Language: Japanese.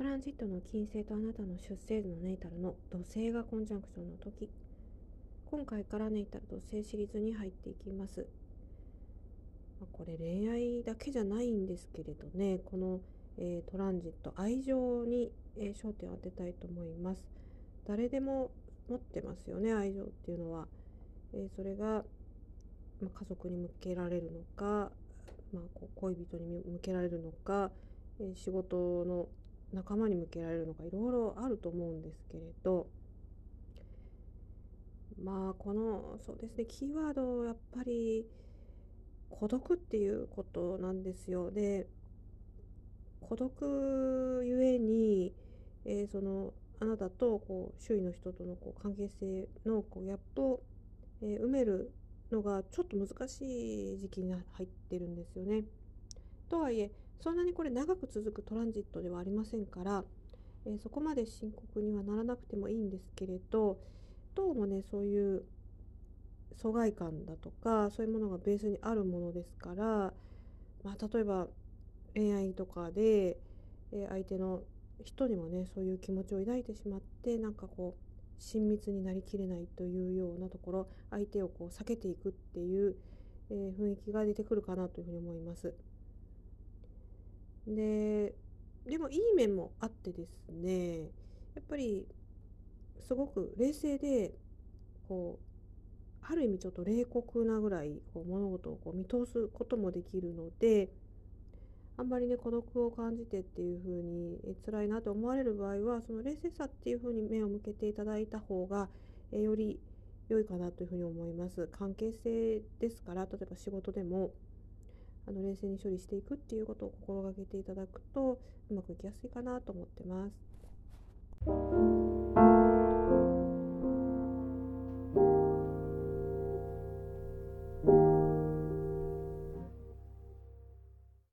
トランジットの金星とあなたの出生図のネイタルの土星がコンジャンクションの時今回からネイタル土星シリーズに入っていきます。これ恋愛だけじゃないんですけれどねこの、えー、トランジット愛情に、えー、焦点を当てたいと思います。誰でも持ってますよね愛情っていうのは、えー、それが、まあ、家族に向けられるのか、まあ、こう恋人に向けられるのか、え仕事の仲間に向けられるのかいろいろあると思うんですけれどまあこのそうですねキーワードやっぱり孤独っていうことなんですよ。で孤独ゆえに、えー、そのあなたとこう周囲の人とのこう関係性のこうギャップを、えー、埋めるのがちょっと難しい時期に入ってるんですよね。とはいえそんなにこれ長く続くトランジットではありませんから、えー、そこまで深刻にはならなくてもいいんですけれどどうもねそういう疎外感だとかそういうものがベースにあるものですから、まあ、例えば恋愛とかで、え相手の人にもねそういう気持ちを抱いてしまってなんかこう親密になりきれないというようなところ相手をこう避けていくっていう、えー、雰囲気が出てくるかなというふうに思います。ででもいい面もあってですねやっぱりすごく冷静でこうある意味ちょっと冷酷なぐらいこう物事をこう見通すこともできるのであんまりね孤独を感じてっていう風にえ辛いなと思われる場合はその冷静さっていう風に目を向けていただいた方がえより良いかなというふうに思います。関係性ですから例えば仕事でもあの冷静に処理していくっていうことを心がけていただくとうまくいきやすいかなと思ってます。